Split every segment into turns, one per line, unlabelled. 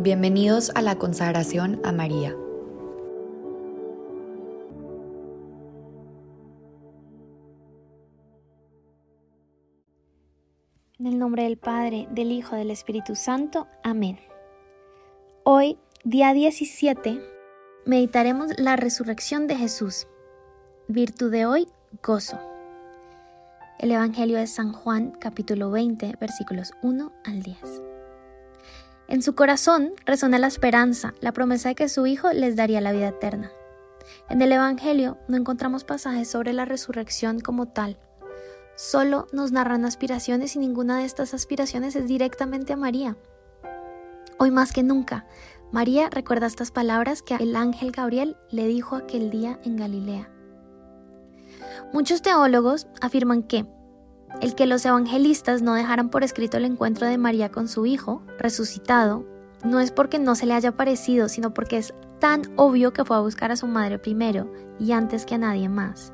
Bienvenidos a la consagración a María.
En el nombre del Padre, del Hijo, del Espíritu Santo. Amén. Hoy, día 17, meditaremos la resurrección de Jesús. Virtud de hoy, gozo. El Evangelio de San Juan, capítulo 20, versículos 1 al 10. En su corazón resuena la esperanza, la promesa de que su Hijo les daría la vida eterna. En el Evangelio no encontramos pasajes sobre la resurrección como tal. Solo nos narran aspiraciones y ninguna de estas aspiraciones es directamente a María. Hoy más que nunca, María recuerda estas palabras que el ángel Gabriel le dijo aquel día en Galilea. Muchos teólogos afirman que el que los evangelistas no dejaran por escrito el encuentro de María con su hijo, resucitado, no es porque no se le haya parecido, sino porque es tan obvio que fue a buscar a su madre primero y antes que a nadie más.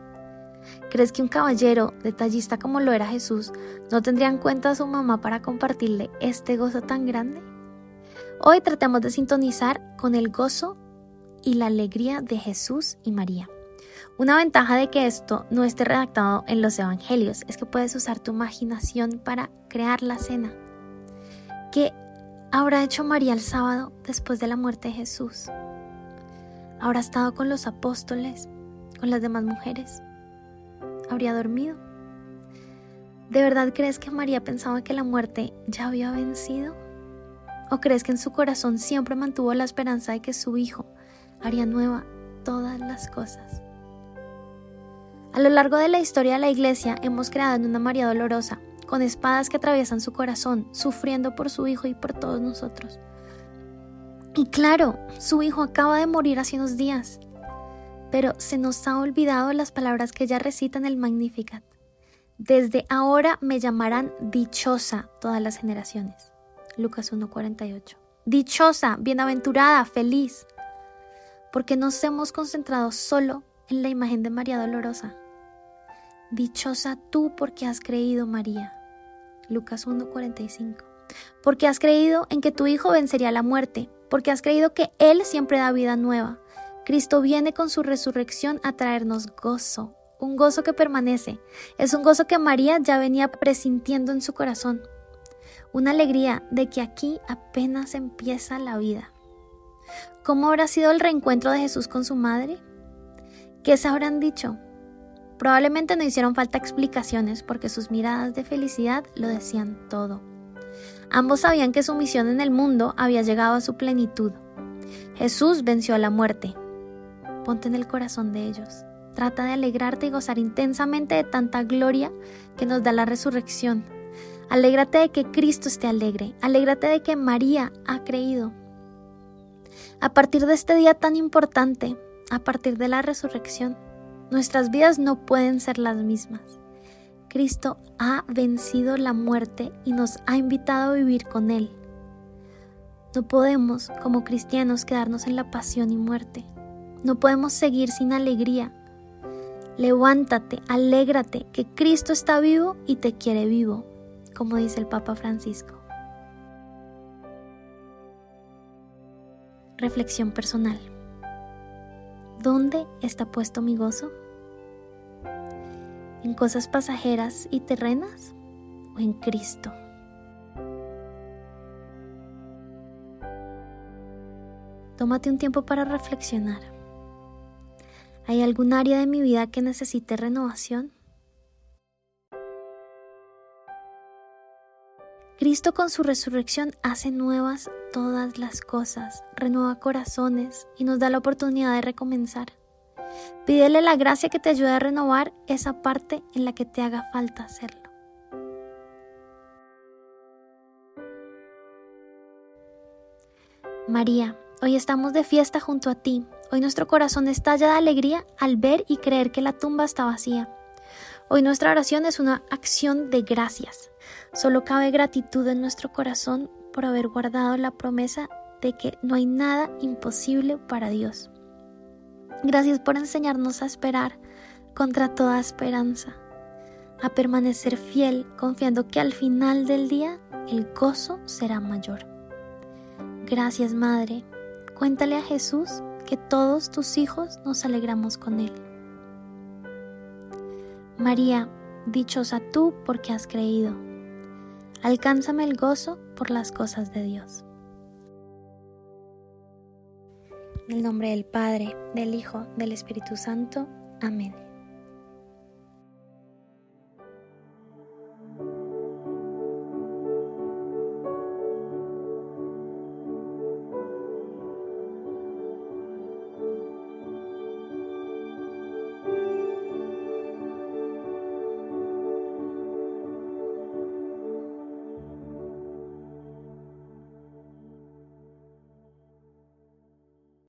¿Crees que un caballero, detallista como lo era Jesús, no tendría en cuenta a su mamá para compartirle este gozo tan grande? Hoy tratemos de sintonizar con el gozo y la alegría de Jesús y María. Una ventaja de que esto no esté redactado en los evangelios es que puedes usar tu imaginación para crear la cena. ¿Qué habrá hecho María el sábado después de la muerte de Jesús? ¿Habrá estado con los apóstoles, con las demás mujeres? ¿Habría dormido? ¿De verdad crees que María pensaba que la muerte ya había vencido? ¿O crees que en su corazón siempre mantuvo la esperanza de que su hijo haría nueva todas las cosas? A lo largo de la historia de la Iglesia hemos creado en una María dolorosa, con espadas que atraviesan su corazón, sufriendo por su hijo y por todos nosotros. Y claro, su hijo acaba de morir hace unos días, pero se nos ha olvidado las palabras que ella recita en el Magnificat. Desde ahora me llamarán dichosa todas las generaciones. Lucas 1:48. Dichosa, bienaventurada, feliz, porque nos hemos concentrado solo en la imagen de María Dolorosa. Dichosa tú porque has creído, María. Lucas 1:45. Porque has creído en que tu Hijo vencería la muerte, porque has creído que Él siempre da vida nueva. Cristo viene con su resurrección a traernos gozo, un gozo que permanece. Es un gozo que María ya venía presintiendo en su corazón. Una alegría de que aquí apenas empieza la vida. ¿Cómo habrá sido el reencuentro de Jesús con su madre? ¿Qué se habrán dicho? Probablemente no hicieron falta explicaciones porque sus miradas de felicidad lo decían todo. Ambos sabían que su misión en el mundo había llegado a su plenitud. Jesús venció a la muerte. Ponte en el corazón de ellos. Trata de alegrarte y gozar intensamente de tanta gloria que nos da la resurrección. Alégrate de que Cristo esté alegre. Alégrate de que María ha creído. A partir de este día tan importante, a partir de la resurrección, Nuestras vidas no pueden ser las mismas. Cristo ha vencido la muerte y nos ha invitado a vivir con Él. No podemos, como cristianos, quedarnos en la pasión y muerte. No podemos seguir sin alegría. Levántate, alégrate, que Cristo está vivo y te quiere vivo, como dice el Papa Francisco. Reflexión personal. ¿Dónde está puesto mi gozo? ¿En cosas pasajeras y terrenas o en Cristo? Tómate un tiempo para reflexionar. ¿Hay algún área de mi vida que necesite renovación? Cristo con su resurrección hace nuevas todas las cosas, renueva corazones y nos da la oportunidad de recomenzar. Pídele la gracia que te ayude a renovar esa parte en la que te haga falta hacerlo. María, hoy estamos de fiesta junto a ti. Hoy nuestro corazón estalla de alegría al ver y creer que la tumba está vacía. Hoy nuestra oración es una acción de gracias. Solo cabe gratitud en nuestro corazón por haber guardado la promesa de que no hay nada imposible para Dios. Gracias por enseñarnos a esperar contra toda esperanza, a permanecer fiel confiando que al final del día el gozo será mayor. Gracias Madre. Cuéntale a Jesús que todos tus hijos nos alegramos con Él. María, dichosa tú porque has creído. Alcánzame el gozo por las cosas de Dios. En el nombre del Padre, del Hijo, del Espíritu Santo. Amén.